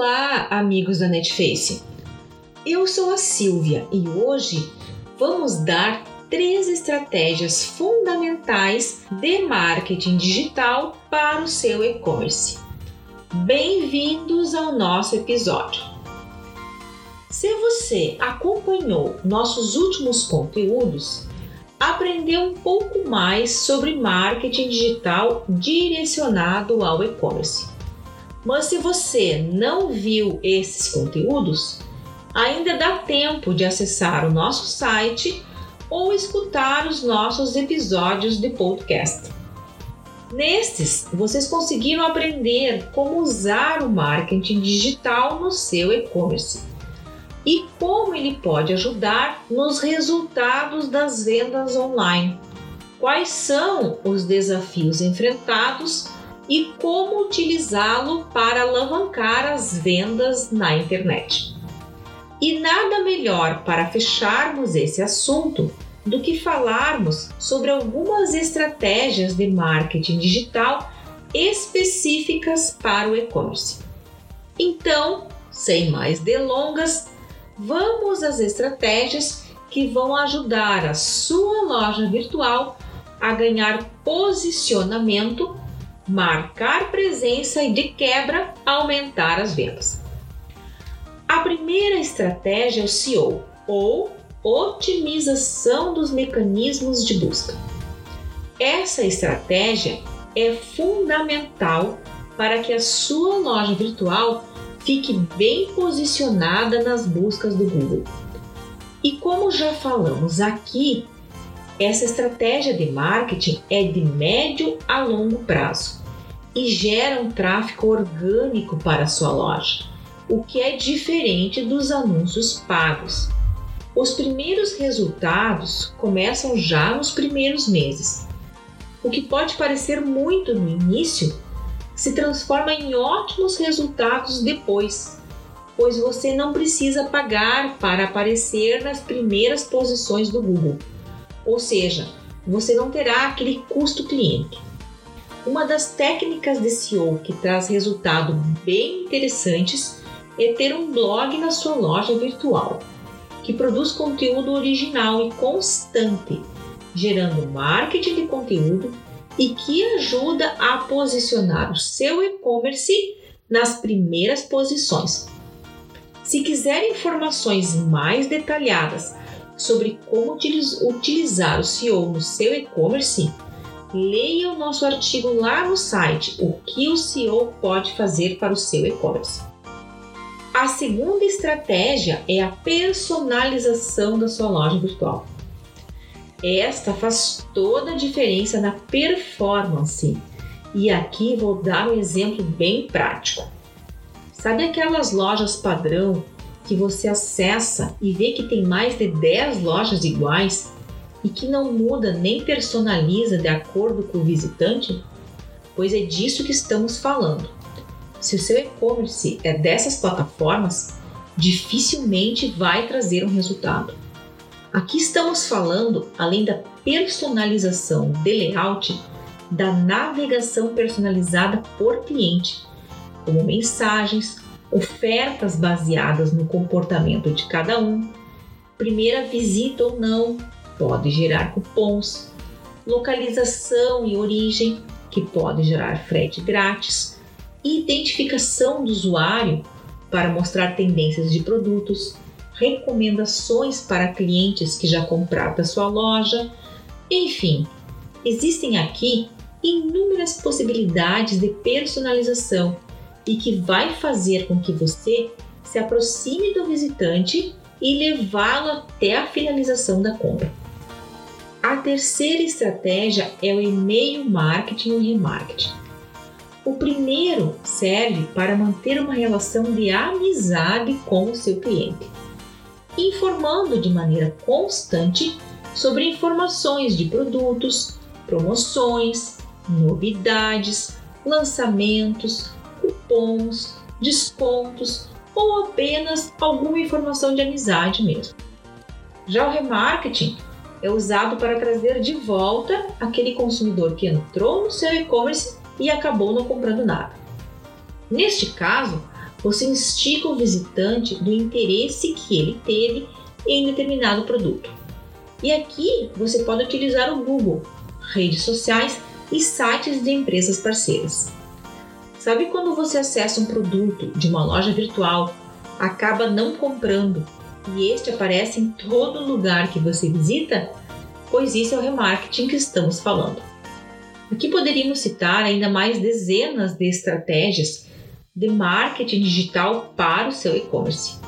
Olá, amigos da Netface. Eu sou a Silvia e hoje vamos dar três estratégias fundamentais de marketing digital para o seu e-commerce. Bem-vindos ao nosso episódio. Se você acompanhou nossos últimos conteúdos, aprendeu um pouco mais sobre marketing digital direcionado ao e-commerce. Mas se você não viu esses conteúdos, ainda dá tempo de acessar o nosso site ou escutar os nossos episódios de podcast. Nestes, vocês conseguiram aprender como usar o marketing digital no seu e-commerce e como ele pode ajudar nos resultados das vendas online. Quais são os desafios enfrentados e como utilizá-lo para alavancar as vendas na internet. E nada melhor para fecharmos esse assunto do que falarmos sobre algumas estratégias de marketing digital específicas para o e-commerce. Então, sem mais delongas, vamos às estratégias que vão ajudar a sua loja virtual a ganhar posicionamento, marcar presença e, de quebra, aumentar as vendas. A primeira estratégia é o SEO, ou otimização dos mecanismos de busca. Essa estratégia é fundamental para que a sua loja virtual fique bem posicionada nas buscas do Google. E como já falamos aqui, essa estratégia de marketing é de médio a longo prazo e gera um tráfego orgânico para a sua loja o que é diferente dos anúncios pagos. Os primeiros resultados começam já nos primeiros meses. O que pode parecer muito no início se transforma em ótimos resultados depois, pois você não precisa pagar para aparecer nas primeiras posições do Google. Ou seja, você não terá aquele custo cliente. Uma das técnicas de SEO que traz resultados bem interessantes é ter um blog na sua loja virtual, que produz conteúdo original e constante, gerando marketing de conteúdo e que ajuda a posicionar o seu e-commerce nas primeiras posições. Se quiser informações mais detalhadas sobre como utilizar o SEO no seu e-commerce, leia o nosso artigo lá no site O que o SEO pode fazer para o seu e-commerce. A segunda estratégia é a personalização da sua loja virtual. Esta faz toda a diferença na performance. E aqui vou dar um exemplo bem prático. Sabe aquelas lojas padrão que você acessa e vê que tem mais de 10 lojas iguais e que não muda nem personaliza de acordo com o visitante? Pois é disso que estamos falando. Se o seu e-commerce é dessas plataformas, dificilmente vai trazer um resultado. Aqui estamos falando, além da personalização de layout, da navegação personalizada por cliente, como mensagens, ofertas baseadas no comportamento de cada um, primeira visita ou não, pode gerar cupons, localização e origem, que pode gerar frete grátis, identificação do usuário para mostrar tendências de produtos, recomendações para clientes que já compraram da sua loja, enfim, existem aqui inúmeras possibilidades de personalização e que vai fazer com que você se aproxime do visitante e levá-lo até a finalização da compra. A terceira estratégia é o e-mail marketing ou remarketing. O primeiro serve para manter uma relação de amizade com o seu cliente, informando de maneira constante sobre informações de produtos, promoções, novidades, lançamentos, cupons, descontos ou apenas alguma informação de amizade mesmo. Já o remarketing é usado para trazer de volta aquele consumidor que entrou no seu e-commerce e acabou não comprando nada. Neste caso, você instiga o visitante do interesse que ele teve em determinado produto. E aqui você pode utilizar o Google, redes sociais e sites de empresas parceiras. Sabe quando você acessa um produto de uma loja virtual, acaba não comprando e este aparece em todo lugar que você visita? Pois isso é o remarketing que estamos falando. Aqui poderíamos citar ainda mais dezenas de estratégias de marketing digital para o seu e-commerce.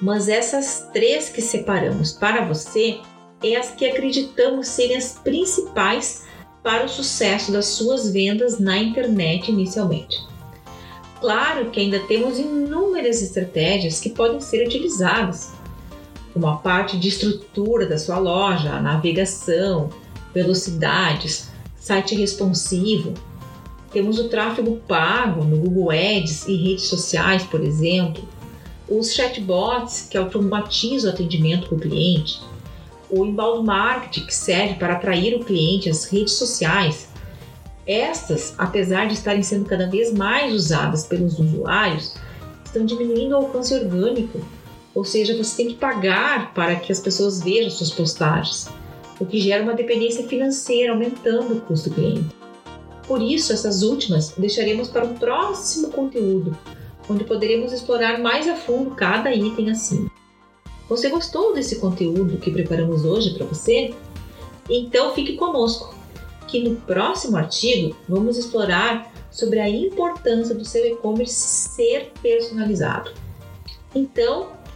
Mas essas três que separamos para você é as que acreditamos serem as principais para o sucesso das suas vendas na internet inicialmente. Claro que ainda temos inúmeras estratégias que podem ser utilizadas, como a parte de estrutura da sua loja, navegação, velocidades, site responsivo. Temos o tráfego pago no Google Ads e redes sociais, por exemplo, os chatbots que automatizam o atendimento para o cliente, o inbound marketing que serve para atrair o cliente às redes sociais. Estas, apesar de estarem sendo cada vez mais usadas pelos usuários, estão diminuindo o alcance orgânico, ou seja, você tem que pagar para que as pessoas vejam suas postagens, o que gera uma dependência financeira, aumentando o custo do cliente. Por isso, essas últimas deixaremos para o próximo conteúdo, onde poderemos explorar mais a fundo cada item assim. Você gostou desse conteúdo que preparamos hoje para você? Então fique conosco, que no próximo artigo vamos explorar sobre a importância do seu e-commerce ser personalizado. Então,